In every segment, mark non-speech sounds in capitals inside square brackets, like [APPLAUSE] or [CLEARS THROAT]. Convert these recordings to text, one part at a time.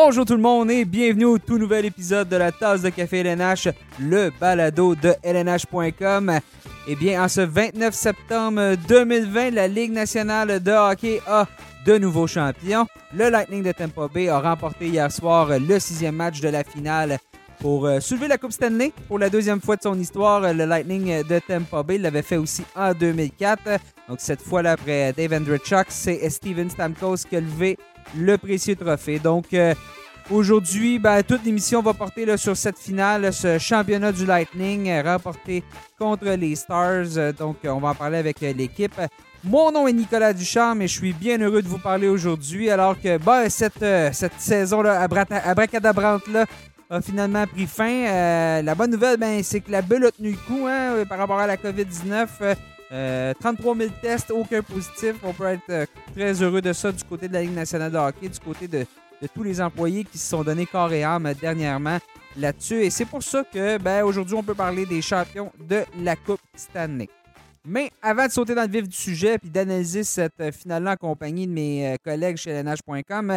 Bonjour tout le monde et bienvenue au tout nouvel épisode de la tasse de café LNH, le balado de LNH.com. Eh bien, en ce 29 septembre 2020, la Ligue nationale de hockey a de nouveaux champions. Le Lightning de Tampa Bay a remporté hier soir le sixième match de la finale pour euh, soulever la Coupe Stanley pour la deuxième fois de son histoire. Le Lightning de Tampa Bay l'avait fait aussi en 2004. Donc cette fois-là, après Dave Andrechuk, c'est Steven Stamkos qui a levé le précieux trophée. Donc, euh, aujourd'hui, ben, toute l'émission va porter là, sur cette finale, ce championnat du Lightning euh, remporté contre les Stars. Euh, donc, on va en parler avec l'équipe. Mon nom est Nicolas Duchamp et je suis bien heureux de vous parler aujourd'hui alors que ben, cette, cette saison-là, abracadabrante-là, a finalement pris fin. la bonne nouvelle, ben, c'est que la bulle a tenu le coup hein, par rapport à la COVID-19. 33 000 tests, aucun positif. On peut être euh, très heureux de ça du côté de la Ligue nationale de hockey, du côté de, tous les employés qui se sont donnés corps et âme dernièrement là-dessus. Et c'est pour ça que ben, aujourd'hui, on peut parler des champions de la Coupe Stanley. Mais avant de sauter dans le vif du sujet et d'analyser cette euh, finale-là en compagnie de mes euh, collègues chez LNH.com,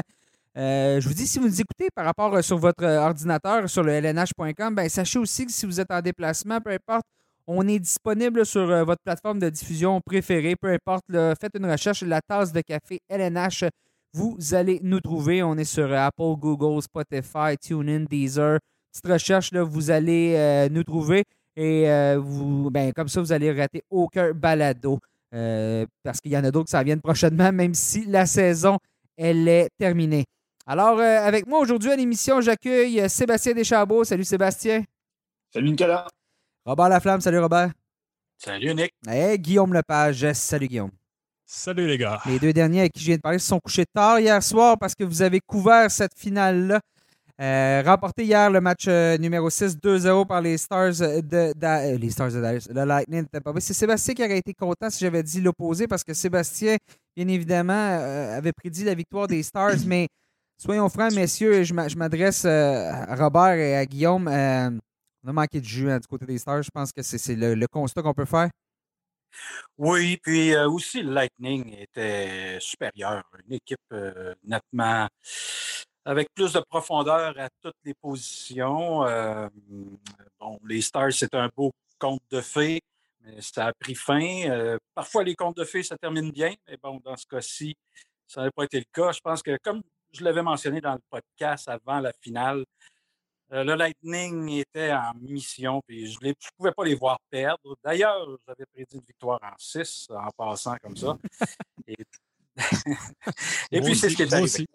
je vous dis, si vous nous écoutez par rapport sur votre ordinateur, sur le LNH.com, ben, sachez aussi que si vous êtes en déplacement, peu importe on est disponible sur euh, votre plateforme de diffusion préférée, peu importe. faites une recherche, la tasse de café LNH. Vous allez nous trouver. On est sur Apple, Google, Spotify, TuneIn, Deezer. Petite recherche, là, vous allez euh, nous trouver. Et euh, vous, ben, comme ça, vous allez rater aucun balado. parce qu'il y en a d'autres qui s'en viennent prochainement, même si la saison, elle est terminée. Alors, avec moi aujourd'hui à l'émission, j'accueille Sébastien Deschambault. Salut Sébastien. Salut Nicolas. Robert Laflamme, salut Robert. Salut Nick. Et Guillaume Lepage, salut Guillaume. Salut les gars. Les deux derniers avec qui je viens de parler se sont couchés tard hier soir parce que vous avez couvert cette finale-là. Euh, remporté hier le match euh, numéro 6, 2-0 par les Stars de, euh, les Stars de Dallas, le Lightning C'est Sébastien qui aurait été content si j'avais dit l'opposé parce que Sébastien, bien évidemment, avait prédit la victoire des Stars. mais soyons francs, messieurs, je m'adresse à Robert et à Guillaume. On a manqué de jus hein, du côté des Stars. Je pense que c'est le, constat qu'on peut faire. Oui, puis euh, aussi le Lightning était supérieur. Une équipe euh, nettement avec plus de profondeur à toutes les positions. Euh, bon, les Stars, c'est un beau conte de fées, mais ça a pris fin. parfois, les contes de fées, ça termine bien, mais bon, dans ce cas-ci, ça n'avait pas été le cas. Je pense que, comme je l'avais mentionné dans le podcast avant la finale, euh, le Lightning était en mission, puis je ne pouvais pas les voir perdre. D'ailleurs, j'avais prédit une victoire en 6 en passant comme ça. [LAUGHS] [LAUGHS] Et, puis, c'est ce qui est arrivé.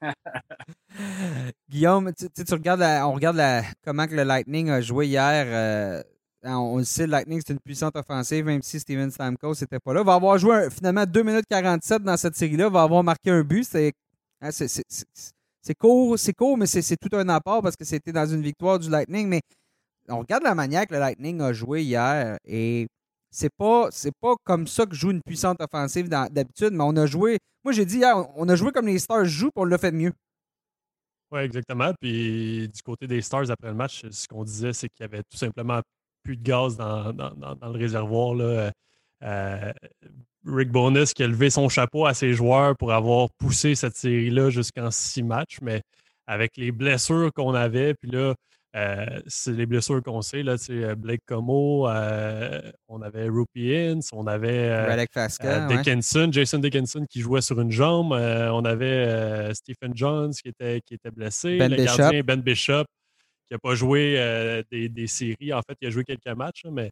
[LAUGHS] Guillaume, tu, regardes on regarde comment que le Lightning a joué hier. Euh, on, le sait, le Lightning, c'est une puissante offensive, même si Steven Stamkos n'était pas là. Va avoir joué finalement 2 minutes 47 dans cette série-là. Va avoir marqué un but. C'est hein, c'est court, c'est court, mais c'est tout un apport parce que c'était dans une victoire du Lightning. Mais on regarde la manière que le Lightning a joué hier et c'est pas pas comme ça que joue une puissante offensive d'habitude, mais on a joué. Moi j'ai dit hier, on a joué comme les Stars jouent, pour on l'a fait mieux. Oui, exactement. Puis du côté des Stars après le match, ce qu'on disait, c'est qu'il y avait tout simplement plus de gaz dans, le réservoir. Euh, Rick Bonus qui a levé son chapeau à ses joueurs pour avoir poussé cette série-là jusqu'en six matchs, mais avec les blessures qu'on avait, puis là, euh, c'est les blessures qu'on sait, là, euh, Blake Como, on avait Rupi on avait Dickinson, Jason Dickinson qui jouait sur une jambe, on avait Stephen Jones qui était, qui était blessé, ben le gardien Ben Bishop qui n'a pas joué des, des, séries. En fait, il a joué quelques matchs, mais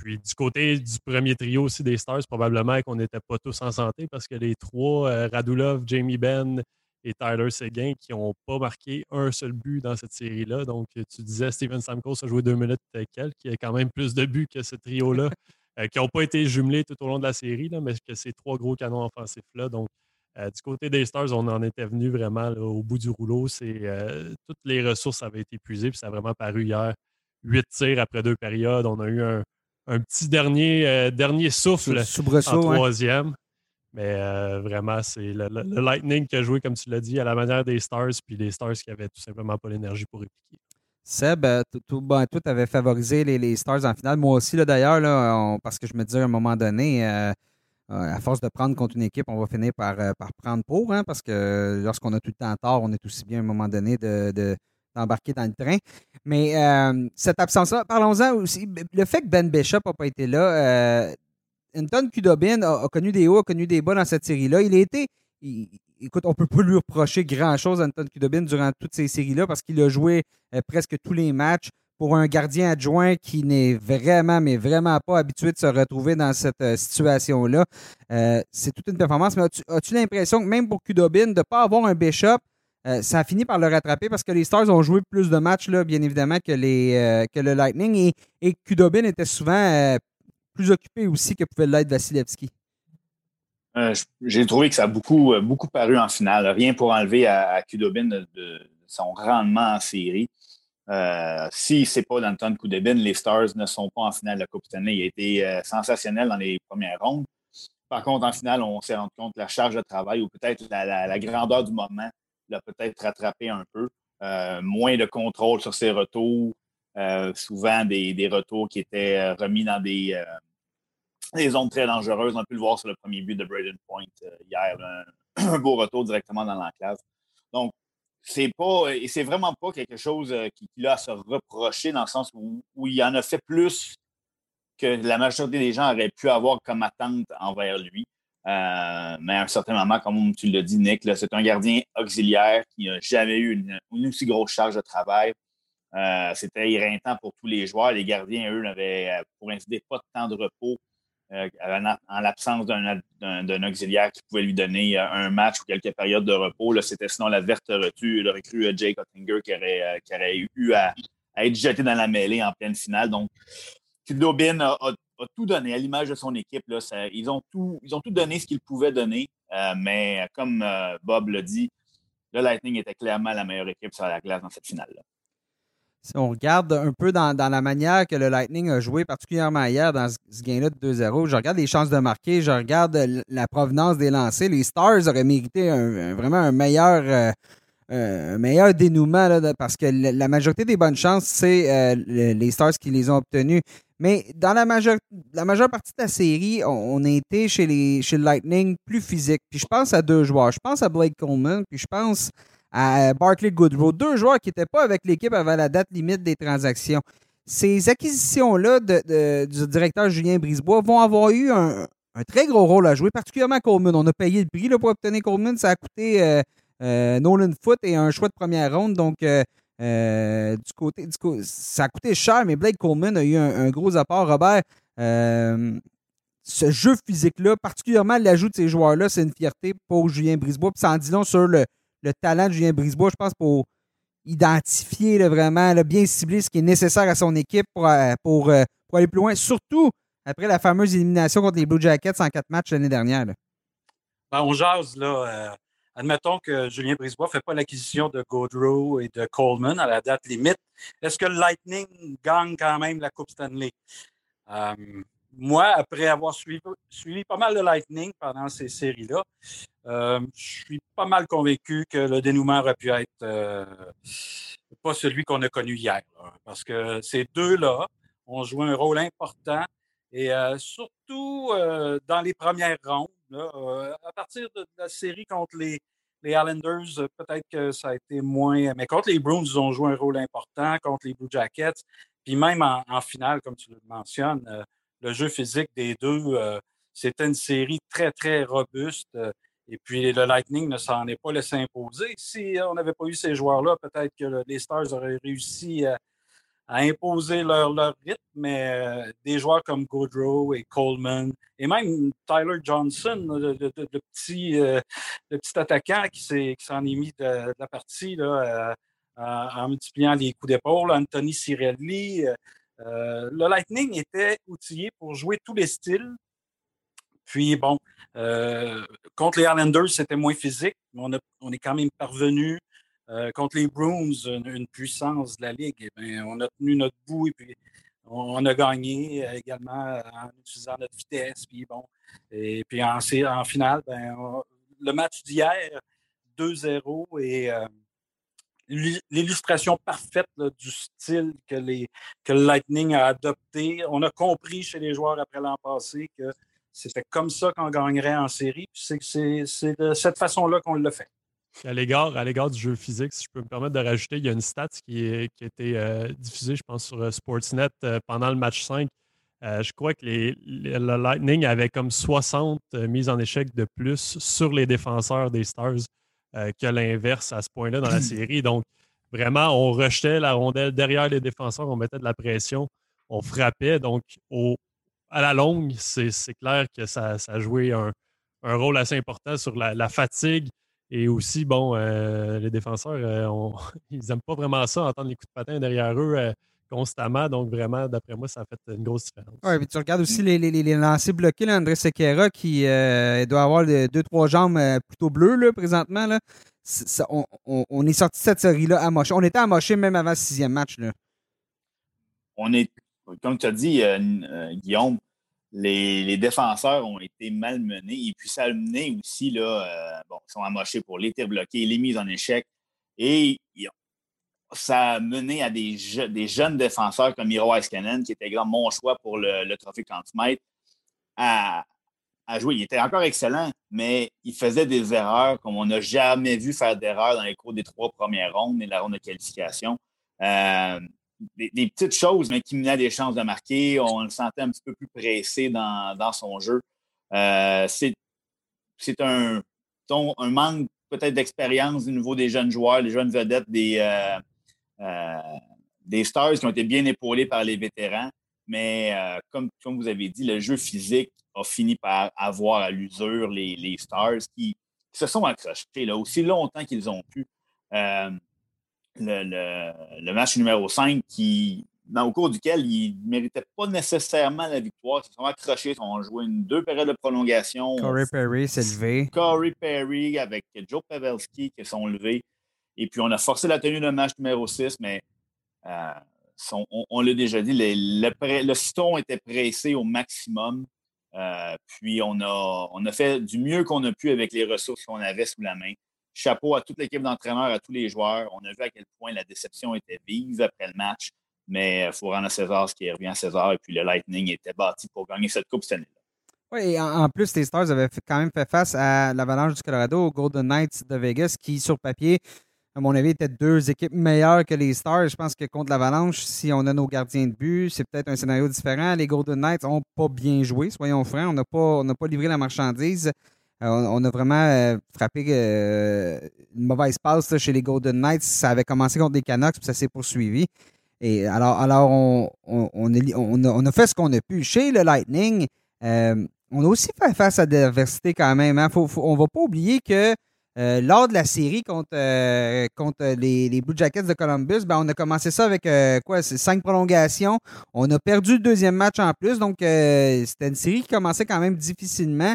puis du côté du premier trio aussi des Stars, probablement qu'on n'était pas tous en santé parce que les trois, euh, Radulov, Jamie Benn et Tyler Seguin, qui n'ont pas marqué un seul but dans cette série-là. Donc, tu disais, Steven Stamkos a joué deux minutes quelques, qui a quand même plus de buts que ce trio-là, [LAUGHS] euh, qui n'ont pas été jumelés tout au long de la série, là, mais que ces trois gros canons offensifs-là. Donc, euh, du côté des Stars, on en était venu vraiment au bout du rouleau. C'est, toutes les ressources avaient été épuisées, puis ça a vraiment paru hier. Huit tirs après deux périodes. On a eu un, un petit dernier, euh, dernier souffle en troisième. Mais euh, vraiment, c'est le, Lightning qui a joué, comme tu l'as dit, à la manière des Stars, puis les Stars qui avaient tout simplement pas l'énergie pour répliquer. Seb, euh, tout, ben, tout avait favorisé les, Stars en finale. Moi aussi, d'ailleurs, parce que je me disais à un moment donné, à force de prendre contre une équipe, on va finir par, par prendre pour, hein, parce que lorsqu'on a tout le temps tort, on est aussi bien à un moment donné de, d'embarquer dans le train. Mais cette absence-là, parlons-en aussi. Le fait que Ben Bishop n'a pas été là, Anton Kudobin a, connu des hauts, a connu des bas dans cette série-là. Il a été. écoute, on ne peut pas lui reprocher grand-chose, Anton Kudobin, durant toutes ces séries-là, parce qu'il a joué euh, presque tous les matchs. Pour un gardien adjoint qui n'est vraiment, mais vraiment pas habitué de se retrouver dans cette euh, situation-là, euh, c'est toute une performance. Mais as-tu, l'impression que même pour Kudobin, de ne pas avoir un Bishop, ça a fini par le rattraper parce que les Stars ont joué plus de matchs, là, bien évidemment, que, les, que le Lightning. Et, et Kudobin était souvent plus occupé aussi que pouvait l'être Vasilevski. Euh, j'ai trouvé que ça a beaucoup, euh, beaucoup paru en finale. Rien pour enlever à, Kudobin de, son rendement en série. Euh, si ce n'est pas d'Anton Kudobin, les Stars ne sont pas en finale de la Coupe Stanley. Il a été sensationnel dans les premières rondes. Par contre, en finale, on s'est rendu compte que la charge de travail ou peut-être la, grandeur du moment l'a peut-être rattrapé un peu. moins de contrôle sur ses retours. souvent des, des, retours qui étaient remis dans des, des zones très dangereuses. On a pu le voir sur le premier but de Braden Point euh, hier. [CLEARS THROAT] Un, beau retour directement dans l'enclave. Donc, c'est pas, et c'est vraiment pas quelque chose euh, qu'il a à se reprocher dans le sens où, il en a fait plus que la majorité des gens auraient pu avoir comme attente envers lui. Euh, mais à un certain moment, comme tu l'as dit, Nick, c'est un gardien auxiliaire qui n'a jamais eu une, aussi grosse charge de travail. C'était éreintant pour tous les joueurs. Les gardiens, eux, n'avaient, pour ainsi dire, pas de temps de repos euh, en l'absence d'un auxiliaire qui pouvait lui donner euh, un match ou quelques périodes de repos. C'était sinon la verte retenue, le recrue euh, Jake Ottinger qui aurait, qui aurait eu à, être jeté dans la mêlée en pleine finale. Donc, Kudobin a, tout donné à l'image de son équipe. Là, ils, ont tout, ils ont tout donné ce qu'ils pouvaient donner, mais comme Bob l'a dit, le Lightning était clairement la meilleure équipe sur la glace dans cette finale-là. Si on regarde un peu dans, la manière que le Lightning a joué, particulièrement hier dans ce gain-là de 2-0, je regarde les chances de marquer, je regarde la provenance des lancers. Les Stars auraient mérité vraiment un meilleur, euh, meilleur dénouement parce que la, majorité des bonnes chances, c'est euh, les Stars qui les ont obtenues. Mais dans la majeure, la majeure partie de la série, on, a été chez, les, chez le Lightning plus physique. Puis je pense à deux joueurs. Je pense à Blake Coleman, puis je pense à Barclay Goodrow, deux joueurs qui n'étaient pas avec l'équipe avant la date limite des transactions. Ces acquisitions-là du directeur Julien Brisebois vont avoir eu un, très gros rôle à jouer, particulièrement Coleman. On a payé le prix pour obtenir Coleman. Ça a coûté euh, euh, Nolan Foot et un choix de première ronde. Donc, euh, du, côté, du ça a coûté cher, mais Blake Coleman a eu un, gros apport. Robert, ce jeu physique-là, particulièrement l'ajout de ces joueurs-là, c'est une fierté pour Julien Brisebois. Puis ça en dit long sur le, le talent de Julien Brisebois, je pense, pour identifier vraiment, bien cibler ce qui est nécessaire à son équipe pour, euh, euh, pour, aller plus loin, surtout après la fameuse élimination contre les Blue Jackets en quatre matchs l'année dernière. Ben, on jase, là. Euh, admettons que Julien Brisebois ne fait pas l'acquisition de Gaudreau et de Coleman à la date limite. Est-ce que le Lightning gagne quand même la Coupe Stanley? moi, après avoir suivi, pas mal de Lightning pendant ces séries-là, euh, je suis pas mal convaincu que le dénouement aurait pu être euh, pas celui qu'on a connu hier. parce que ces deux-là ont joué un rôle important et euh, surtout dans les premières rondes. à partir de la série contre les, les Islanders, peut-être que ça a été moins. Mais contre les Bruins, ils ont joué un rôle important, contre les Blue Jackets. Puis même en, finale, comme tu le mentionnes, le jeu physique des deux, c'était une série très, très robuste. Et puis, le Lightning ne s'en est pas laissé imposer. Si on n'avait pas eu ces joueurs-là, peut-être que les Stars auraient réussi à, imposer leur, rythme, mais euh, des joueurs comme Goodrow et Coleman, et même Tyler Johnson, le, petit, euh, petit attaquant qui s'en est, mis de, la partie là, euh, en multipliant les coups d'épaule, Anthony Cirelli. le Lightning était outillé pour jouer tous les styles. Puis, bon, contre les Islanders, c'était moins physique, mais on, est quand même parvenu. Euh, contre les Bruins, une, puissance de la Ligue, eh on a tenu notre bout et puis on, a gagné euh, également en utilisant notre vitesse. Puis et puis en, finale, ben, le match d'hier, 2-0 et l'illustration parfaite du style que, que le Lightning a adopté. On a compris chez les joueurs après l'an passé que c'était comme ça qu'on gagnerait en série. C'est de cette façon-là qu'on le fait. À l'égard, à l'égard du jeu physique, si je peux me permettre de rajouter, il y a une stat qui, est, qui a été euh, diffusée, je pense, sur euh, Sportsnet euh, pendant le match 5. je crois que les, le Lightning avait comme 60 mises en échec de plus sur les défenseurs des Stars que l'inverse à ce point-là dans la [CLEARS THROAT] série. Donc, vraiment, on rejetait la rondelle derrière les défenseurs, on mettait de la pression, on frappait. Donc, au, à la longue, c'est clair que ça, ça a joué un, un, rôle assez important sur la, la fatigue et aussi, bon, euh, les défenseurs, euh, [LAUGHS] ils n'aiment pas vraiment ça, entendre les coups de patin derrière eux euh, constamment. Donc, vraiment, d'après moi, ça a fait une grosse différence. Oui, puis tu regardes aussi les, les, les lancers bloqués, là, André Sequeira, qui doit avoir deux, trois jambes plutôt bleues là, présentement. Là. on, on, est sorti de cette série-là amoché. On était amoché même avant le sixième match. Là. On est, comme tu as dit, Guillaume, les, défenseurs ont été malmenés et puis ça a mené aussi, là, euh, bon, ils sont amochés pour les tirs bloqués, les mises en échec et ça a mené à des, jeunes défenseurs comme Miro Iskanen, qui était grand mon choix pour le, trophée Cantimètre, à, à jouer. Il était encore excellent, mais il faisait des erreurs comme on n'a jamais vu faire d'erreurs dans les cours des trois premières rondes et la ronde de qualification. Euh, des, petites choses, mais qui menaient des chances de marquer. On le sentait un petit peu plus pressé dans, son jeu. Euh, c'est un, un manque peut-être d'expérience du niveau des jeunes joueurs, les jeunes vedettes, des, euh, euh, des Stars qui ont été bien épaulés par les vétérans. Mais comme, comme vous avez dit, le jeu physique a fini par avoir à l'usure les, Stars qui, se sont accrochés là, aussi longtemps qu'ils ont pu le, match numéro 5 qui, dans, au cours duquel il ne méritait pas nécessairement la victoire. Ils se sont accrochés, ils ont joué une, deux périodes de prolongation. Corey Perry s'est levé. Corey Perry avec Joe Pavelski qui sont levés. Et puis, on a forcé la tenue de match numéro 6, mais euh, on, l'a déjà dit, le, le, était pressé au maximum. Euh, puis, on a, on a fait du mieux qu'on a pu avec les ressources qu'on avait sous la main chapeau à toute l'équipe d'entraîneurs, à tous les joueurs. On a vu à quel point la déception était vive après le match, mais il faut rendre à César ce qui revient à César. Et puis le Lightning était bâti pour gagner cette Coupe cette année-là. Oui, et en, plus, les Stars avaient quand même fait face à l'Avalanche du Colorado, aux Golden Knights de Vegas, qui, sur papier, à mon avis, étaient deux équipes meilleures que les Stars. Je pense que contre l'Avalanche, si on a nos gardiens de but, c'est peut-être un scénario différent. Les Golden Knights n'ont pas bien joué, soyons francs. On n'a pas, pas livré la marchandise. Euh, on, a vraiment euh, frappé euh, une mauvaise passe chez les Golden Knights. Ça avait commencé contre les Canucks, puis ça s'est poursuivi. Et alors, on, a, fait ce qu'on a pu. Chez le Lightning, on a aussi fait face à l'adversité quand même. Hein. on ne va pas oublier que lors de la série contre, contre les, Blue Jackets de Columbus, ben, on a commencé ça avec quoi? Cinq prolongations. On a perdu le deuxième match en plus. Donc, c'était une série qui commençait quand même difficilement.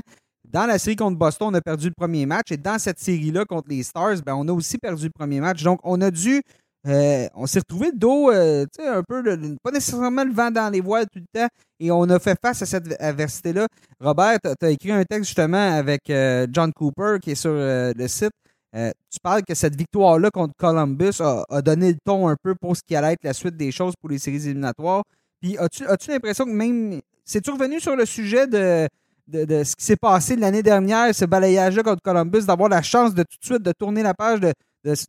Dans la série contre Boston, on a perdu le premier match. Et dans cette série-là contre les Stars, ben, on a aussi perdu le premier match. Donc, on a dû. Euh, on s'est retrouvé de dos, euh, un peu, pas nécessairement le vent dans les voiles tout le temps. Et on a fait face à cette adversité-là. Robert, tu as écrit un texte justement avec euh, John Cooper qui est sur le site. tu parles que cette victoire-là contre Columbus a, donné le ton un peu pour ce qui allait être la suite des choses pour les séries éliminatoires. Puis as-tu as l'impression que même. C'est-tu revenu sur le sujet de de, ce qui s'est passé l'année dernière, ce balayage-là contre Columbus, d'avoir la chance de tout de suite de tourner la page de,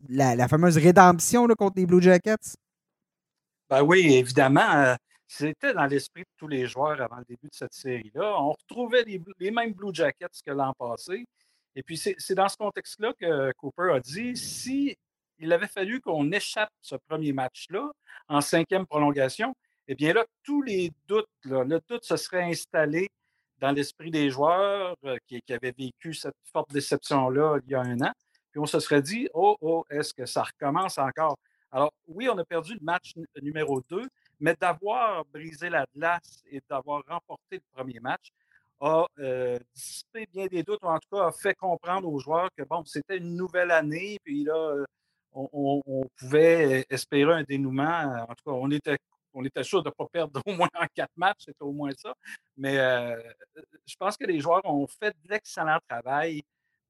la, fameuse rédemption contre les Blue Jackets? Ben oui, évidemment. Euh, c'était dans l'esprit de tous les joueurs avant le début de cette série-là. On retrouvait les, mêmes Blue Jackets que l'an passé. Et puis, c'est dans ce contexte-là que Cooper a dit si avait fallu qu'on échappe ce premier match-là en cinquième prolongation, eh bien là, tous les doutes, le doute se serait installé dans l'esprit des joueurs euh, qui, avaient vécu cette forte déception-là il y a un an. Puis on se serait dit, oh, oh, est-ce que ça recommence encore? Alors, oui, on a perdu le match numéro 2, mais d'avoir brisé la glace et d'avoir remporté le premier match a euh, dissipé bien des doutes, ou en tout cas a fait comprendre aux joueurs que, bon, c'était une nouvelle année, puis là, euh, on, on, pouvait espérer un dénouement. En tout cas, on était on était sûr de ne pas perdre [LAUGHS] au moins en quatre matchs, c'était au moins ça. Mais euh, je pense que les joueurs ont fait de l'excellent travail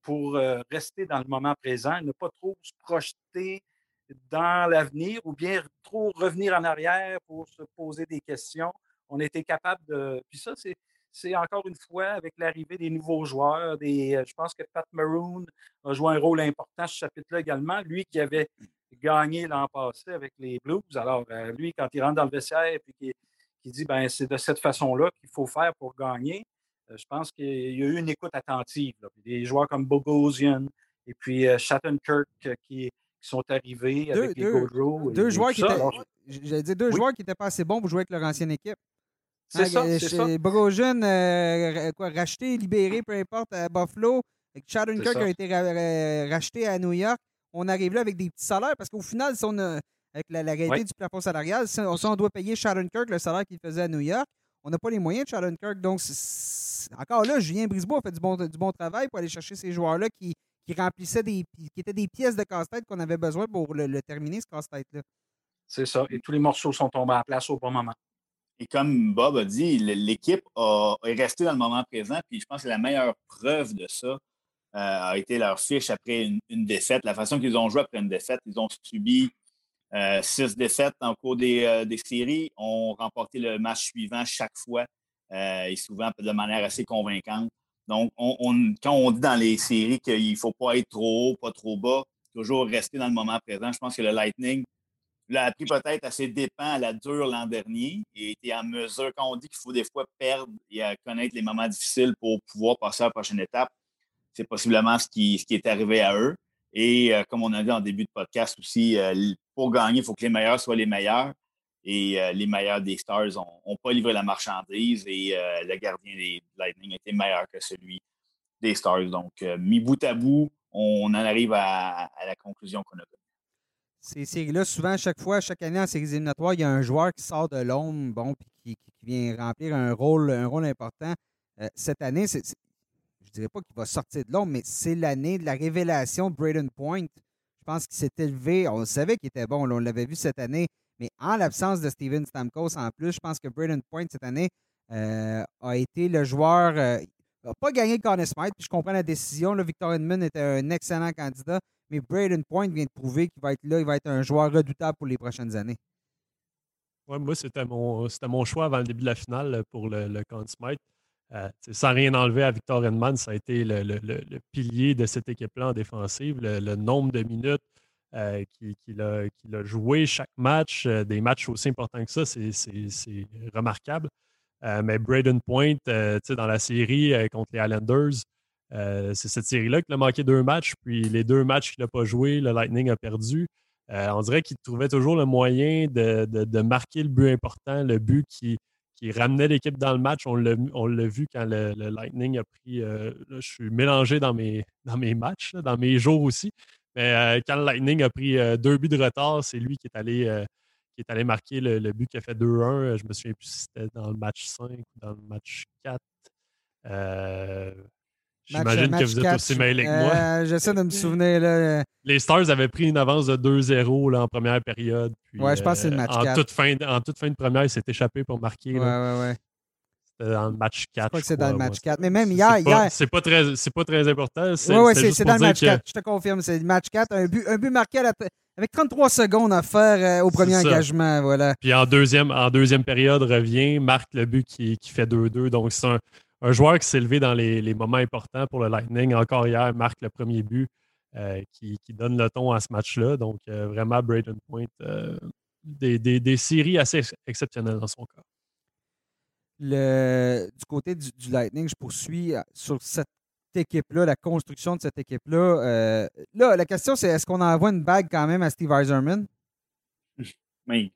pour euh, rester dans le moment présent, ne pas trop se projeter dans l'avenir ou bien trop revenir en arrière pour se poser des questions. On était capable de. Puis ça, c'est, encore une fois avec l'arrivée des nouveaux joueurs. Des, je pense que Pat Maroon a joué un rôle important ce chapitre-là également. Lui qui avait gagné l'an passé avec les Blues. Alors, lui, quand il rentre dans le vestiaire et puis qui, dit ben c'est de cette façon-là qu'il faut faire pour gagner, je pense qu'il y a eu une écoute attentive. Des joueurs comme Bogosian et puis Shattenkirk qui, sont arrivés avec les Goldrow. Deux, joueurs, qui étaient, deux joueurs qui n'étaient pas assez bons pour jouer avec leur ancienne équipe. C'est hein, ça, c'est ça. Bogosian, euh, quoi, racheté, libéré, peu importe, à Buffalo. Shattenkirk a été racheté à New York. On arrive là avec des petits salaires parce qu'au final, si on avec la, réalité du plafond salarial, si on, doit payer Shattenkirk le salaire qu'il faisait à New York, on n'a pas les moyens de Shattenkirk. Donc, encore là, Julien Brisebois a fait du bon, du bon travail pour aller chercher ces joueurs-là qui, qui remplissaient des, qui étaient des pièces de casse-tête qu'on avait besoin pour le, terminer, ce casse-tête-là. C'est ça. Et tous les morceaux sont tombés en place au bon moment. Et comme Bob a dit, l'équipe est restée dans le moment présent. Puis je pense que la meilleure preuve de ça a été leur fiche après une, défaite. La façon qu'ils ont joué après une défaite, ils ont subi euh, six défaites en cours des, euh, des, séries, ont remporté le match suivant chaque fois et souvent de manière assez convaincante. Donc, on, quand on dit dans les séries qu'il ne faut pas être trop haut, pas trop bas, toujours rester dans le moment présent, je pense que le Lightning l'a appris peut-être à ses dépens à la dure l'an dernier et était en mesure, quand on dit qu'il faut des fois perdre et connaître les moments difficiles pour pouvoir passer à la prochaine étape, c'est possiblement ce qui, est arrivé à eux. Et euh, comme on a dit en début de podcast aussi, euh, pour gagner, il faut que les meilleurs soient les meilleurs. Et euh, les meilleurs des Stars n'ont pas livré la marchandise et le gardien des Lightning était meilleur que celui des Stars. Donc, mis bout à bout, on en arrive à, la conclusion qu'on a connue. Ces séries-là, souvent, chaque fois, chaque année en séries éliminatoires, il y a un joueur qui sort de l'ombre, bon, puis qui, vient remplir un rôle, un rôle important. cette année, ne dirais pas qu'il va sortir de l'ombre, mais c'est l'année de la révélation de Braden Point. Je pense qu'il s'est élevé. On savait qu'il était bon. on l'avait vu cette année. Mais en l'absence de Steven Stamkos, en plus, je pense que Braden Point, cette année, euh, a été le joueur. Euh, il n'a pas gagné Conn Smythe, puis je comprends la décision. Victor Edmund était un excellent candidat, mais Braden Point vient de prouver qu'il va être là, il va être un joueur redoutable pour les prochaines années. Ouais, moi, c'était mon, mon choix avant le début de la finale pour le, le Conn Smythe. Euh, sans rien enlever à Victor Edmund, ça a été le, pilier de cette équipe-là en défensive. Le, nombre de minutes, euh, qu'il a, joué chaque match, euh, des matchs aussi importants que ça, c'est remarquable. Mais Braden Point, dans la série contre les Islanders, c'est cette série-là qu'il a manqué deux matchs, puis les deux matchs qu'il n'a pas joué, le Lightning a perdu. on dirait qu'il trouvait toujours le moyen de, marquer le but important, le but qui, ramenait l'équipe dans le match. On l'a vu quand le, Lightning a pris. je suis mélangé dans mes, dans mes matchs, dans mes jours aussi. Mais quand le Lightning a pris deux buts de retard, c'est lui qui est allé, euh, qui est allé marquer le, but qui a fait 2-1. Je me souviens plus si c'était dans le match 5 ou dans le match 4. J'imagine que vous êtes aussi mêlé que moi. J'essaie de me [LAUGHS] souvenir. Là. Les Stars avaient pris une avance de 2-0 en première période. ouais, je pense que c'est le match en 4. Toute fin, en toute fin de première, il s'est échappé pour marquer. Ouais, ouais, ouais. C'était dans le match 4. Je crois que c'est dans le match 4. Mais même hier. hier... C'est pas, très, pas très important. Oui, oui, c'est dans le match 4. Je te confirme. C'est le match 4. Un but, un but marqué avec 33 secondes à faire euh, au premier engagement. Voilà. Puis en deuxième, en deuxième période, revient, marque le but qui, qui fait 2-2. Donc, c'est un, un, joueur qui s'est levé dans les, les, moments importants pour le Lightning. Encore hier, marque le premier but euh, qui, qui, donne le ton à ce match-là. Donc, euh, vraiment, Braden Point, des, des, des séries assez exceptionnelles dans son cas du côté du, Lightning, je poursuis euh, sur cette équipe-là, la construction de cette équipe-là. Euh, là, la question, c'est est-ce qu'on envoie une bague quand même à Steve Eiserman? Oui,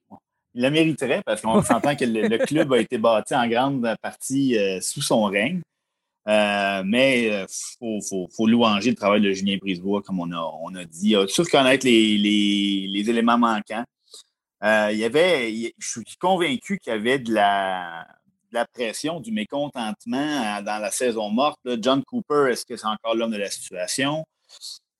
il la mériterait parce qu'on s'entend que le, [LAUGHS] club a été bâti en grande partie euh, sous son règne. mais il faut, louanger le travail de Julien Brisebois, comme on a, on a dit. Il faut connaître les, les, éléments manquants. il y avait, je suis convaincu qu'il y avait de la, de la pression, du mécontentement dans la saison morte. John Cooper, est-ce que c'est encore l'homme de la situation?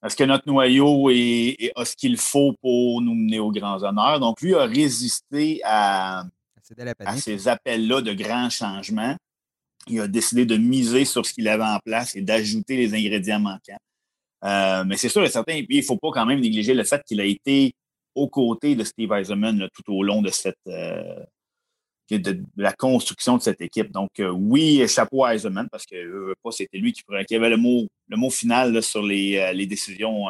Est-ce que notre noyau est, a ce qu'il faut pour nous mener aux grands honneurs? Donc, lui a résisté à, ces appels-là de grands changements. Il a décidé de miser sur ce qu'il avait en place et d'ajouter les ingrédients manquants. Euh, mais c'est sûr et certain, il ne faut pas quand même négliger le fait qu'il a été aux côtés de Steve Eisenman tout au long de cette, euh, de, la construction de cette équipe. Donc, oui, chapeau à Eisenman parce que pas, c'était lui qui, avait le mot, le mot final sur les, décisions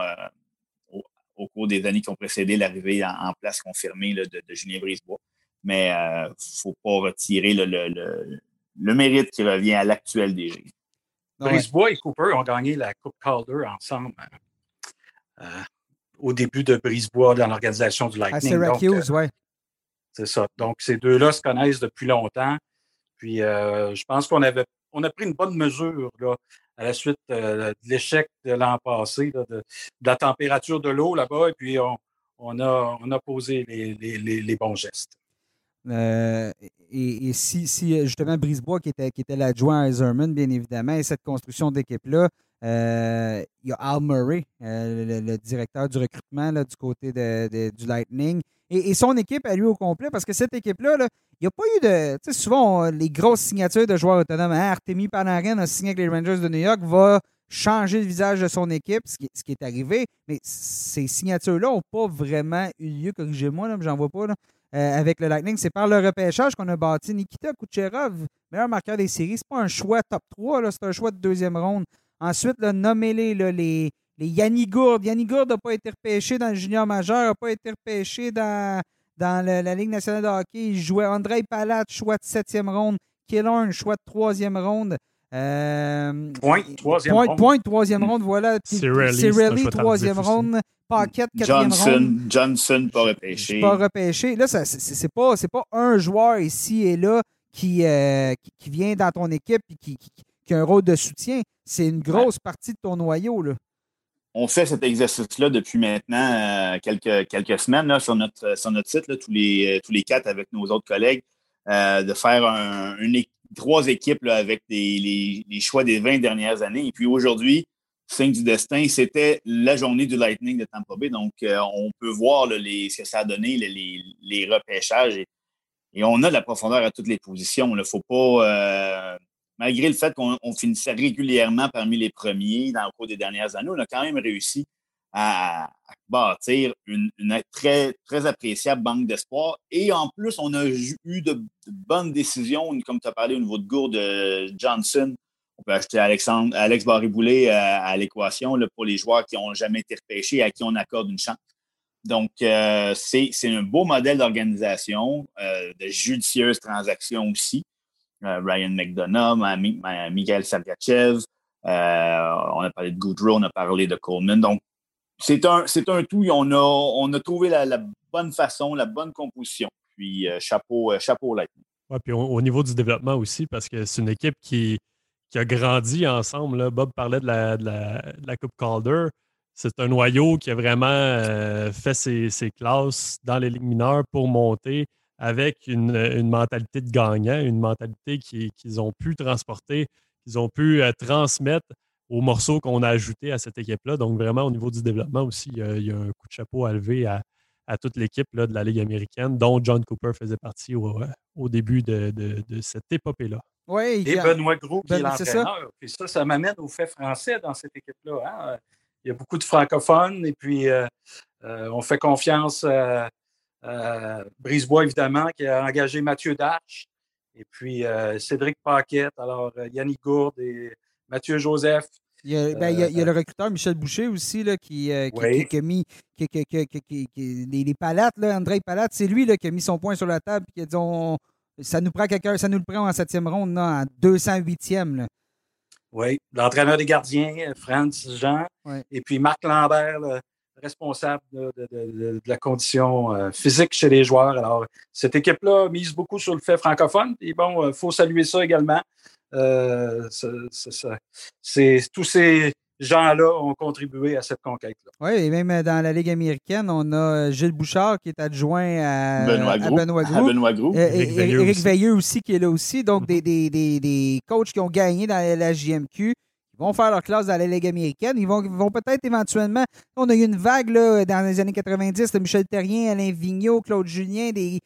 au, cours des années qui ont précédé l'arrivée en, place confirmée de, de, Julien Brisebois. Mais il ne faut pas retirer le, mérite qui revient à l'actuel DG. Brisebois et Cooper ont gagné la Coupe Calder ensemble au début de Brisebois dans l'organisation du Lightning. À Syracuse, oui. C'est ça. Donc, ces deux-là se connaissent depuis longtemps. Puis, euh, je pense qu'on avait on a pris une bonne mesure là, à la suite euh, de l'échec de l'an passé, de, la température de l'eau là-bas, et puis on, a, posé les, bons gestes. Euh, et, si, justement Brisebois, qui était, qui était l'adjoint à Eiserman, bien évidemment, et cette construction d'équipe-là, il y a Al Murray, le, directeur du recrutement du côté du Lightning, et, son équipe à lui au complet, parce que cette équipe-là, il n'y a pas eu de. Tu sais, souvent, les grosses signatures de joueurs autonomes. Hein, Artemi Panarin a signé avec les Rangers de New York, va changer le visage de son équipe, ce qui, est arrivé. Mais ces signatures-là n'ont pas vraiment eu lieu, corrigez-moi, j'en vois pas. Euh, avec le Lightning, c'est par le repêchage qu'on a bâti Nikita Kucherov, meilleur marqueur des séries. C'est pas un choix top 3, c'est un choix de deuxième ronde. Ensuite, nommez-les les, les Yanni Gourde. Yanni Gourde n'a pas été repêché dans le junior majeur, n'a pas été repêché dans, dans la Ligue nationale de hockey. Il jouait André Palat, choix de septième ronde. Killorn, choix de troisième ronde. Euh, point, troisième point, ronde. Point, troisième ronde, voilà. Cirelli, troisième ronde. Paquette, quatrième Johnson, ronde. Johnson, pas repêché. Pas repêché. Là, c'est pas, pas un joueur ici et là qui, euh, qui, vient dans ton équipe et qui, qui, qui, a un rôle de soutien. C'est une grosse partie de ton noyau. Là on fait cet exercice-là depuis maintenant euh, quelques, quelques semaines sur, notre, sur notre site, tous, les, tous les quatre avec nos autres collègues, euh, de faire une, trois équipes avec les, choix des 20 dernières années. Et puis aujourd'hui, signe du destin, c'était la journée du Lightning de Tampa Bay. Donc, euh, on peut voir les, ce que ça a donné, les, repêchages. Et, on a de la profondeur à toutes les positions. Il ne faut pas malgré le fait qu'on finissait régulièrement parmi les premiers dans le cours des dernières années, on a quand même réussi à, bâtir une, très, appréciable banque d'espoir. Et en plus, on a eu de, bonnes décisions, comme tu as parlé au niveau de Gourde de Johnson. On peut acheter Alex Barré-Boulet à, l'équation pour les joueurs qui n'ont jamais été repêchés et à qui on accorde une chance. Donc, euh, c'est un beau modèle d'organisation, euh, de judicieuse transaction aussi. Euh, Ryan McDonough, Miguel Sergachev. Euh, on a parlé de Goodrow, on a parlé de Coleman. Donc, c'est un, tout. On a, on a trouvé la, bonne façon, la bonne composition. Puis, euh, chapeau, chapeau Lightning. Ouais, puis au, niveau du développement aussi, parce que c'est une équipe qui, a grandi ensemble. Bob parlait de la, de Coupe Calder. C'est un noyau qui a vraiment fait ses, ses, classes dans les ligues mineures pour monter avec une, mentalité de gagnant, une mentalité qu'ils ont pu transporter, qu'ils ont pu euh, transmettre aux morceaux qu'on a ajoutés à cette équipe-là. Donc, vraiment, au niveau du développement aussi, il y a, un coup de chapeau à lever à, toute l'équipe de la Ligue américaine, dont John Cooper faisait partie au, euh, début de, cette épopée-là. Oui, Et Benoît Gros, qui est l'entraîneur. Puis ça, ça m'amène au fait français dans cette équipe-là. Hein. Il y a beaucoup de francophones et puis euh, on fait confiance à euh, Brisebois, évidemment, qui a engagé Mathieu Darche. Et puis euh, Cédric Paquette, alors euh, Yannick Gourde et Mathieu Joseph. Il y, a, ben, il, y a, le recruteur Michel Boucher aussi là, qui, qui, a mis les, palates, là, André Palate, c'est lui là, qui a mis son point sur la table et qui a dit ça nous prend quelqu'un, ça nous le prend en septième ronde, en 208e. Là. Oui, l'entraîneur des gardiens, Franz Jean, et puis Marc Lambert, responsable de, la condition euh, physique chez les joueurs. Alors, cette équipe-là mise beaucoup sur le fait francophone. Et bon, il euh, faut saluer ça également. Euh, c'est, tous ces gens-là ont contribué à cette conquête-là. Oui, et même dans la Ligue américaine, on a Gilles Bouchard qui est adjoint à Benoît Gros. Éric Veilleux aussi qui est là aussi. Donc, des, des, des, des coachs qui ont gagné dans la JMQ vont faire leur classe dans la Ligue américaine. Ils vont, vont peut-être éventuellement. On a eu une vague là, dans les années 90 de Michel Terrien, Alain Vigneault, Claude Julien, des,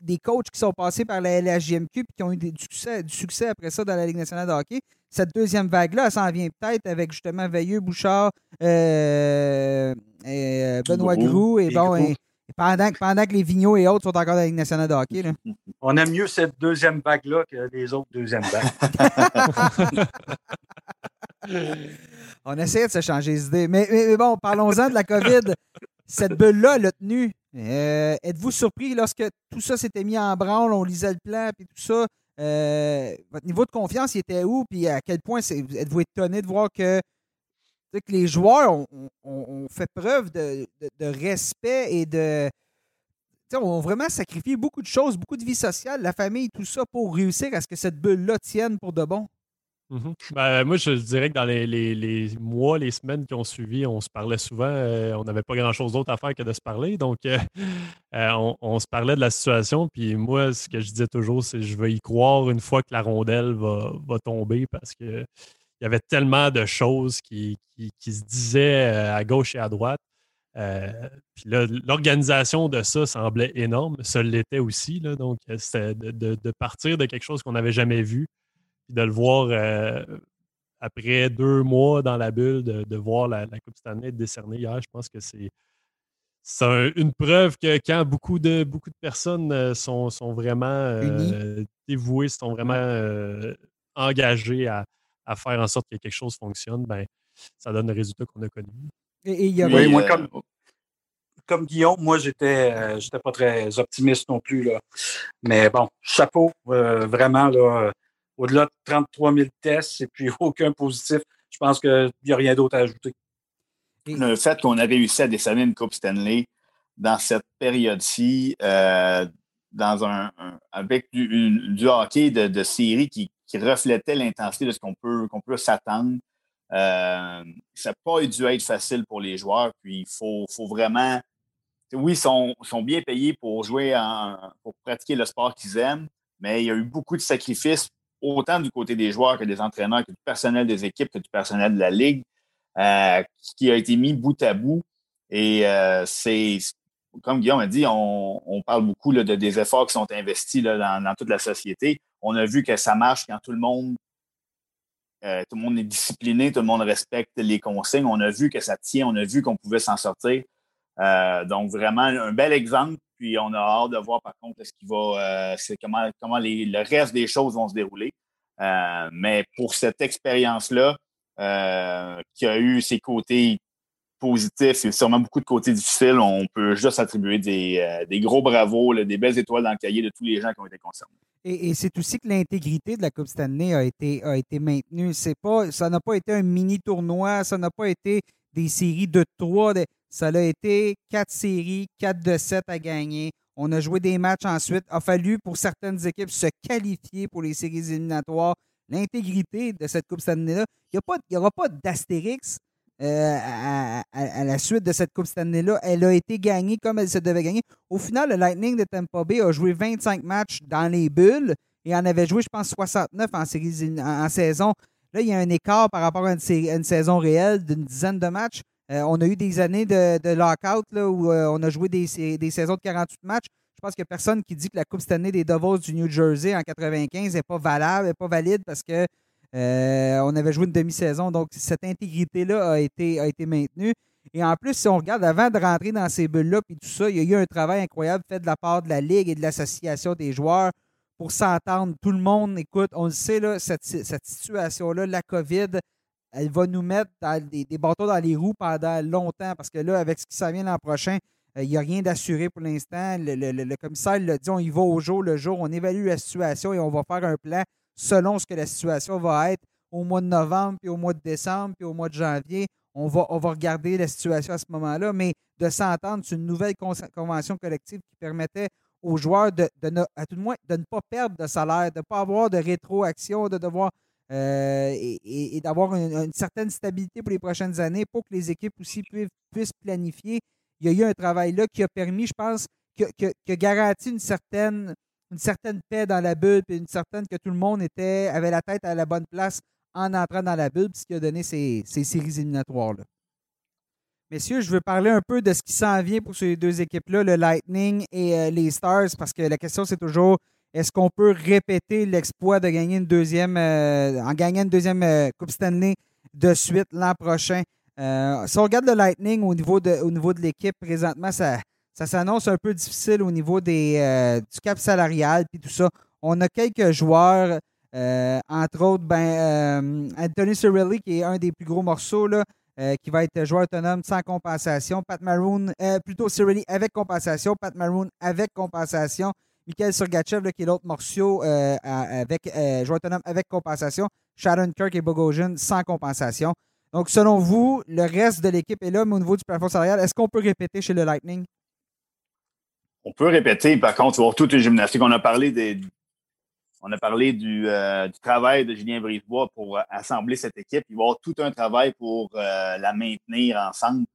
des, coachs qui sont passés par la, LHJMQ et qui ont eu du succès, du succès après ça dans la Ligue nationale de hockey. Cette deuxième vague-là, elle s'en vient peut-être avec justement Veilleux, Bouchard, euh, et, euh, Benoît Grou et, bon, pendant, pendant que les Vigneaux et autres sont encore dans la Ligue nationale de hockey. Là. On aime mieux cette deuxième vague-là que les autres deuxièmes vagues. [LAUGHS] [LAUGHS] On essaie de se changer les idées. Mais, bon, parlons-en de la COVID. Cette bulle-là, elle a tenu. Euh, Êtes-vous surpris lorsque tout ça s'était mis en branle, on lisait le plan, puis tout ça? Euh, votre niveau de confiance, il était où? Puis à quel point êtes-vous étonné de voir que, les joueurs ont, fait preuve de, respect et de. ont vraiment sacrifié beaucoup de choses, beaucoup de vie sociale, la famille, tout ça, pour réussir à ce que cette bulle-là tienne pour de bon? Mhm. Ben, moi, je dirais que dans les, mois, les semaines qui ont suivi, on se parlait souvent. Euh, on n'avait pas grand-chose d'autre à faire que de se parler. Donc, euh, [LAUGHS] euh, on, se parlait de la situation. Puis moi, ce que je disais toujours, c'est je vais y croire une fois que la rondelle va, tomber parce que il y avait tellement de choses qui, se disaient à gauche et à droite. puis l'organisation de ça semblait énorme. Ça l'était aussi. Donc, c'était de, partir de quelque chose qu'on n'avait jamais vu puis de le voir euh, après deux mois dans la bulle, de, voir la, Coupe Stanley être décernée hier, je pense que c'est c'est une preuve que quand beaucoup de, beaucoup de personnes euh, sont, sont vraiment euh, dévouées, sont vraiment engagées à, faire en sorte que quelque chose fonctionne, ben, ça donne le résultat qu'on a connu. Et, oui, moi, comme, comme Guillaume, moi, j'étais j'étais pas très optimiste non plus. Là. Mais bon, chapeau, vraiment, là, au-delà de 33 000 tests et puis [LAUGHS] aucun positif, je pense qu'il n'y a rien d'autre à ajouter. Le fait qu'on a réussi à décerner une Coupe Stanley dans cette période-ci, euh, dans un, avec du, hockey de, série qui, reflétait l'intensité de ce qu'on peut, qu'on peut s'attendre. Euh, ça n'a pas dû être facile pour les joueurs. Puis il faut, faut vraiment. Oui, ils sont, sont, bien payés pour jouer, en, pour pratiquer le sport qu'ils aiment, mais il y a eu beaucoup de sacrifices autant du côté des joueurs que des entraîneurs, que du personnel des équipes, que du personnel de la Ligue, euh, qui a été mis bout à bout. Et euh, c'est, comme Guillaume a dit, on, parle beaucoup de, des efforts qui sont investis dans, toute la société. On a vu que ça marche quand tout le monde euh, tout le monde est discipliné, tout le monde respecte les consignes. On a vu que ça tient, on a vu qu'on pouvait s'en sortir. donc, vraiment, un bel exemple puis on a hâte de voir par contre ce qui va, euh, comment, comment le reste des choses vont se dérouler. Euh, mais pour cette expérience-là, euh, qui a eu ses côtés positifs et sûrement beaucoup de côtés difficiles, on peut juste attribuer des, des gros bravos, des belles étoiles dans le cahier de tous les gens qui ont été concernés. Et, c'est aussi que l'intégrité de la Coupe Stanley a été, a été maintenue. C'est pas, ça n'a pas été un mini tournoi, ça n'a pas été des séries de trois. Ça a été quatre séries, quatre de sept à gagner. On a joué des matchs ensuite. Il a fallu pour certaines équipes se qualifier pour les séries éliminatoires. L'intégrité de cette Coupe Stanley-là, il n'y aura pas d'astérix euh, à, la suite de cette Coupe Stanley-là. Elle a été gagnée comme elle se devait gagner. Au final, le Lightning de Tampa Bay a joué 25 matchs dans les bulles et en avait joué, je pense, 69 en, en, saison. Là, il y a un écart par rapport à une saison réelle d'une dizaine de matchs. Euh, on a eu des années de, de lockout où euh, on a joué des, saisons de 48 matchs. Je pense qu'il n'y a personne qui dit que la Coupe cette année des Devils du New Jersey en 95 n'est pas valable, n'est pas valide parce que euh, on avait joué une demi-saison. Donc, cette intégrité-là a été, a été maintenue. Et en plus, si on regarde avant de rentrer dans ces bulles-là et tout ça, il y a eu un travail incroyable fait de la part de la Ligue et de l'Association des joueurs pour s'entendre. Tout le monde, écoute, on le sait, cette, cette situation-là, la COVID, elle va nous mettre des, bâtons dans les roues pendant longtemps parce que là, avec ce qui s'en vient l'an prochain, euh, il n'y a rien d'assuré pour l'instant. Le, commissaire l'a dit, on y va au jour le jour, on évalue la situation et on va faire un plan selon ce que la situation va être au mois de novembre, puis au mois de décembre, puis au mois de janvier. On va, on va regarder la situation à ce moment-là, mais de s'entendre sur une nouvelle convention collective qui permettait aux joueurs de, tout le moins de ne pas perdre de salaire, de ne pas avoir de rétroaction, de devoir euh, et, d'avoir une, certaine stabilité pour les prochaines années pour que les équipes aussi puissent, planifier. Il y a eu un travail là qui a permis, je pense, qui a garanti une certaine, une certaine paix dans la bulle, puis une certaine que tout le monde était, avait la tête à la bonne place en entrant dans la bulle, ce qui a donné ces, séries éliminatoires-là. Messieurs, je veux parler un peu de ce qui s'en vient pour ces deux équipes-là, le Lightning et euh, les Stars, parce que la question, c'est toujours est-ce qu'on peut répéter l'exploit de gagner une deuxième, euh, en gagnant une deuxième euh, Coupe Stanley de suite l'an prochain? Euh, si on regarde le Lightning au niveau de, au niveau l'équipe, présentement, ça, s'annonce un peu difficile au niveau des, du cap salarial puis tout ça. On a quelques joueurs, entre autres, ben, Anthony Cirelli, qui est un des plus gros morceaux, qui va être joueur autonome sans compensation. Pat Maroon, plutôt Cirelli avec compensation. Pat Maroon avec compensation. Michael Sergachev, qui est l'autre morceau avec joueur autonome avec compensation. Sharon Kirk et Bogosian sans compensation. Donc, selon vous, le reste de l'équipe est là, mais au niveau du plafond salarial, est-ce qu'on peut répéter chez le Lightning? On peut répéter, par contre, vois, toute une gymnastique. On a parlé des, on a parlé du, euh, travail de Julien Brisebois pour assembler cette équipe. Il va y avoir tout un travail pour euh, la maintenir ensemble.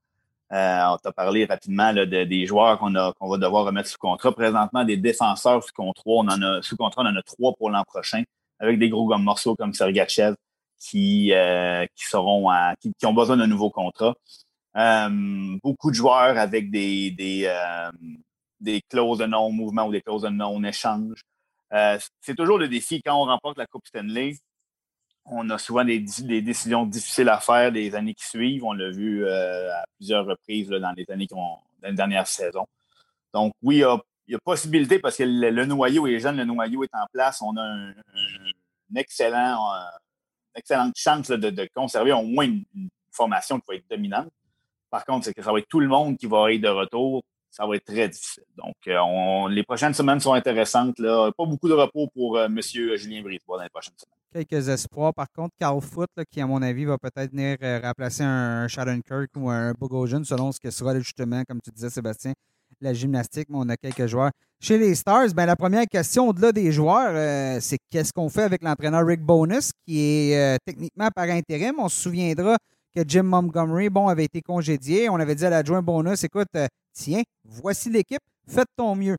Euh, on t'a parlé rapidement des joueurs qu'on va devoir remettre sous contrat. Présentement, des défenseurs sous contrat, on en a sous contrat, on en a trois pour l'an prochain, avec des gros comme morceaux comme Sergachev qui, qui seront qui, ont besoin d'un nouveau contrat. beaucoup de joueurs avec des, des, clauses de non-mouvement ou des clauses de non-échange. Euh, c'est toujours le défi quand on remporte la Coupe Stanley. On a souvent des, décisions difficiles à faire des années qui suivent. On l'a vu euh, à plusieurs reprises dans les années qui ont, dans les dernières saisons. Donc, oui, il y a, possibilité parce que le, noyau est jeune, le noyau est en place. On a un, excellent, euh, excellente chance de, conserver au moins une, une, formation qui va être dominante. Par contre, c'est que ça va être tout le monde qui va être de retour ça va être très difficile. Donc, euh, les prochaines semaines sont intéressantes. Pas beaucoup de repos pour M. Julien Brisebois dans les prochaines semaines. Quelques espoirs. Par contre, Carl Foot, qui, à mon avis, va peut-être venir euh, remplacer un Kirk ou un Bogosian, selon ce que sera justement, comme tu disais, Sébastien, la gymnastique. Mais on a quelques joueurs. Chez les Stars, ben, la première question, au-delà des joueurs, c'est qu'est-ce qu'on fait avec l'entraîneur Rick Bonus, qui est techniquement par intérim. On se souviendra que Jim Montgomery, bon, avait été congédié. On avait dit à l'adjoint Bonus, écoute, tiens, voici l'équipe, faites ton mieux.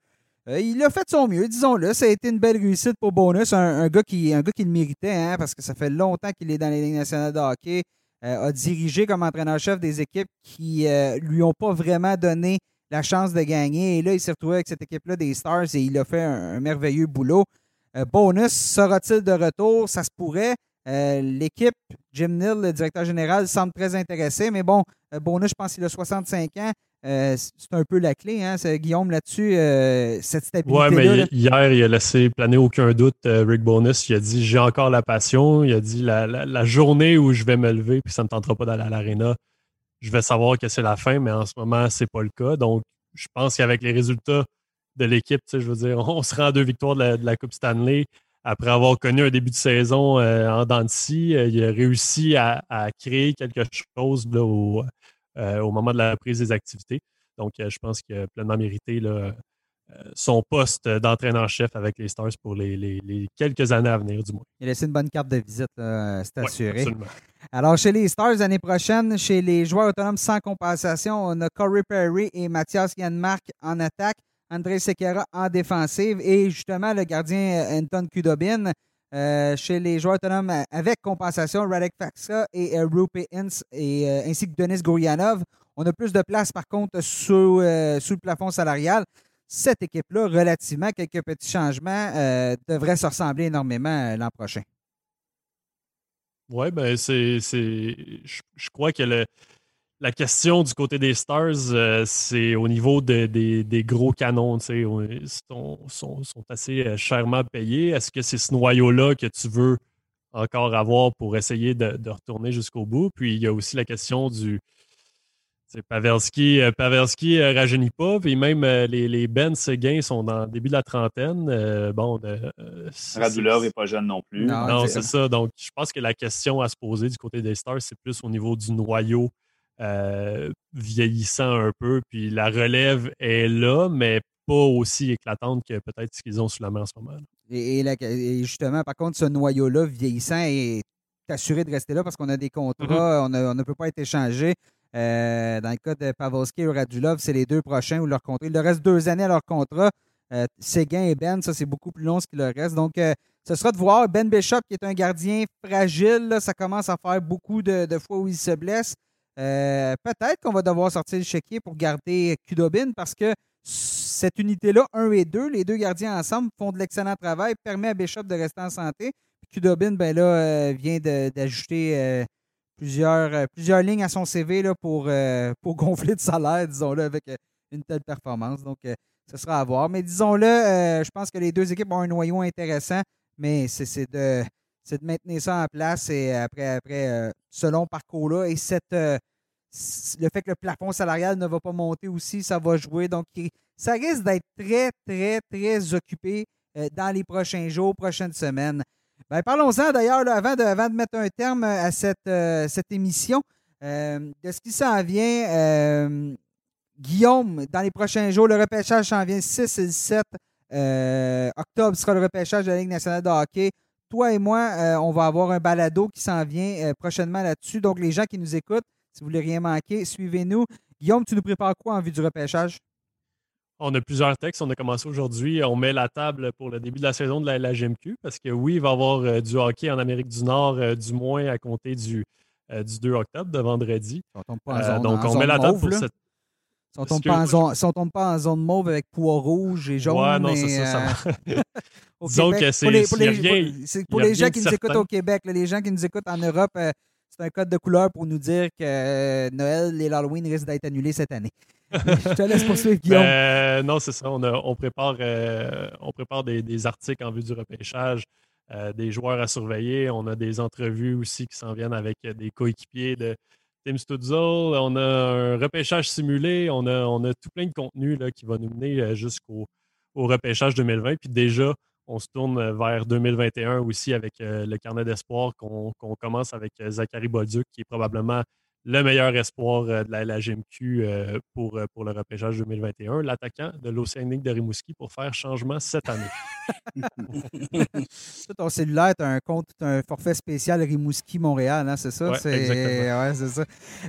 Euh, il a fait son mieux, disons-le. Ça a été une belle réussite pour Bonus, un, gars, qui, un gars qui le méritait, hein, parce que ça fait longtemps qu'il est dans les Ligues nationales de hockey, euh, a dirigé comme entraîneur-chef des équipes qui euh, lui ont pas vraiment donné la chance de gagner. Et là, il s'est retrouvé avec cette équipe-là des Stars et il a fait un, merveilleux boulot. bonus sera-t-il de retour? Ça se pourrait. L'équipe, Jim Neal, le directeur général, semble très intéressé, mais bon, Bonus, je pense qu'il a 65 ans. Euh, c'est un peu la clé, hein, Guillaume, là-dessus, euh, cette stabilité. Oui, mais hier, il a laissé planer aucun doute euh, Rick Bonus. Il a dit J'ai encore la passion. Il a dit la, journée où je vais me lever, puis ça ne me tentera pas d'aller à l'aréna, je vais savoir que c'est la fin, mais en ce moment, ce n'est pas le cas. Donc, je pense qu'avec les résultats de l'équipe, je veux dire, [LAUGHS] on se rend à deux victoires de la, Coupe Stanley. Après avoir connu un début de saison en dents il a réussi à, créer quelque chose là, au, au moment de la prise des activités. Donc, euh, je pense qu'il a pleinement mérité euh, son poste d'entraîneur-chef avec les Stars pour les, quelques années à venir, du moins. Il a laissé une bonne carte de visite, c'est assuré. Alors, chez les Stars, l'année prochaine, chez les joueurs autonomes sans compensation, on a Corey Perry et Mathias Yanmark en attaque, André Sequeira en défensive et justement le gardien Anton Kudobin euh, chez les joueurs autonomes avec compensation, Radek Faxa et euh, Rupe Ince et, euh, ainsi que Denis Gourianov. On a plus de place, par contre, sous, sous le plafond salarial. Cette équipe-là, relativement, quelques petits changements, devrait se ressembler énormément l'an prochain. Oui, ben c'est. Je crois que le, la question du côté des Stars, euh, c'est au niveau des gros canons. Ils sont, sont, assez euh, chèrement payés. Est-ce que c'est ce noyau-là que tu veux encore avoir pour essayer de, retourner jusqu'au bout? Puis il y a aussi la question du. Pavelski, euh, Pavelski rajeunit pas, puis même les, les Ben Seguin sont dans le début de la trentaine. bon, Radulov n'est pas jeune non plus. Non, c'est ça. Donc, je pense que la question à se poser du côté des Stars, c'est plus au niveau du noyau euh, vieillissant un peu. Puis la relève est là, mais pas aussi éclatante que peut-être ce qu'ils ont sous la main en ce moment. Et, justement, par contre, ce noyau-là vieillissant est assuré de rester là parce qu'on a des contrats, mm-hmm. on, ne peut pas être échangé. Euh, dans le cas de Pavelski et Radulov, c'est les deux prochains où leur contrat. Il leur reste deux années à leur contrat. Euh, Séguin et Ben, ça, c'est beaucoup plus long ce qu'il leur reste. Donc, ce sera de voir Ben Bishop, qui est un gardien fragile. ça commence à faire beaucoup de, de fois où il se blesse. Euh, peut-être qu'on va devoir sortir le chéquier pour garder Kudobin parce que cette unité-là, 1 et 2, les deux gardiens ensemble font de l'excellent travail, permet à Bishop de rester en santé. Kudobin, ben là, euh, vient d'ajouter euh, plusieurs, lignes à son CV là, pour, [LAUGHS] pour gonfler de salaire, disons-le, avec une telle performance. Donc, ce sera à voir. Mais disons-le, je pense que les deux équipes ont un noyau intéressant, mais c'est de, de maintenir ça en place et après, après ce long parcours-là et cette, le fait que le plafond salarial ne va pas monter aussi, ça va jouer. Donc, ça risque d'être très, très, très occupé dans les prochains jours, prochaines semaines. Ben, Parlons-en d'ailleurs, avant de, avant de mettre un terme à cette, euh, cette émission, euh, de ce qui s'en vient. Euh, Guillaume, dans les prochains jours, le repêchage s'en vient 6 et 7 octobre sera le repêchage de la Ligue nationale de hockey. Toi et moi, on va avoir un balado qui s'en vient prochainement là-dessus. Donc, les gens qui nous écoutent, si vous voulez rien manquer, suivez-nous. Guillaume, tu nous prépares quoi en vue du repêchage? On a plusieurs textes. On a commencé aujourd'hui. On met la table pour le début de la saison de la, GMQ parce que oui, il va y avoir euh, du hockey en Amérique du Nord, euh, du moins à compter du, euh, du 2 octobre, de vendredi. donc, on met la table pour cette. Si on ne tombe, pas en zone mauve avec poids rouge et jaune. Ouais, non, c'est ça. ça [LAUGHS] [LAUGHS] Disons que c'est. Pour les, pour les, pour les gens qui nous écoutent au Québec, les gens qui nous écoutent en Europe, c'est un code de couleur pour nous dire que Noël et l'Halloween risquent d'être annulés cette année. [LAUGHS] Je te laisse poursuivre, Guillaume. Ben, non, c'est ça. On, prépare, euh, on prépare des, articles en vue du repêchage, euh, des joueurs à surveiller. On a des entrevues aussi qui s'en viennent avec des coéquipiers de Tim Stutzel. On a un repêchage simulé. On a, tout plein de contenu qui va nous mener euh, jusqu'au au repêchage 2020. Puis déjà, on se tourne vers 2021 aussi avec le carnet d'espoir qu'on commence avec Zachary Bolduc, qui est probablement le meilleur espoir euh, de la LGMQ euh, pour, euh, pour le repêchage 2021, l'attaquant de l'Océanique de Rimouski pour faire changement cette année. [LAUGHS] ton cellulaire, tu as un compte, un forfait spécial Rimouski Montréal, hein, c'est ça? Oui, exactement. Ouais, c'est ça.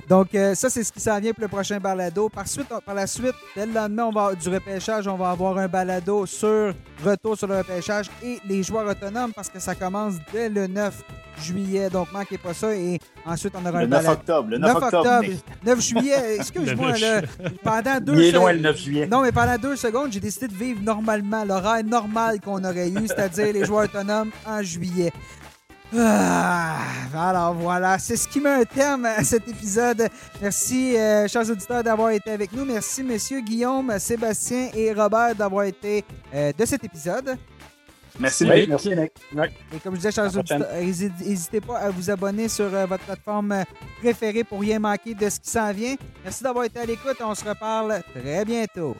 Donc, ça, c'est ce qui s'en vient pour le prochain balado. Par, suite, par la suite, dès le lendemain on va, du repêchage, on va avoir un balado sur retour sur le repêchage et les joueurs autonomes parce que ça commence dès le 9 juillet. Donc, manquez pas ça. Et ensuite, on aura le un 9 octobre. Le 9, octobre. 9 juillet. Excuse-moi. pendant deux Il est loin le 9 juillet. Non, mais pendant deux secondes, j'ai décidé de vivre normalement, l'horaire normal qu'on aurait eu, c'est-à-dire les joueurs autonomes en juillet. Ah, alors voilà, c'est ce qui met un terme à cet épisode. Merci, euh, chers auditeurs, d'avoir été avec nous. Merci, messieurs Guillaume, Sébastien et Robert d'avoir été euh, de cet épisode. Merci, Nick. Merci, Nick. Et comme je disais, chers auditeurs, n'hésitez pas à vous abonner sur euh, votre plateforme euh, préférée pour rien manquer de ce qui s'en vient. Merci d'avoir été à l'écoute. On se reparle très bientôt.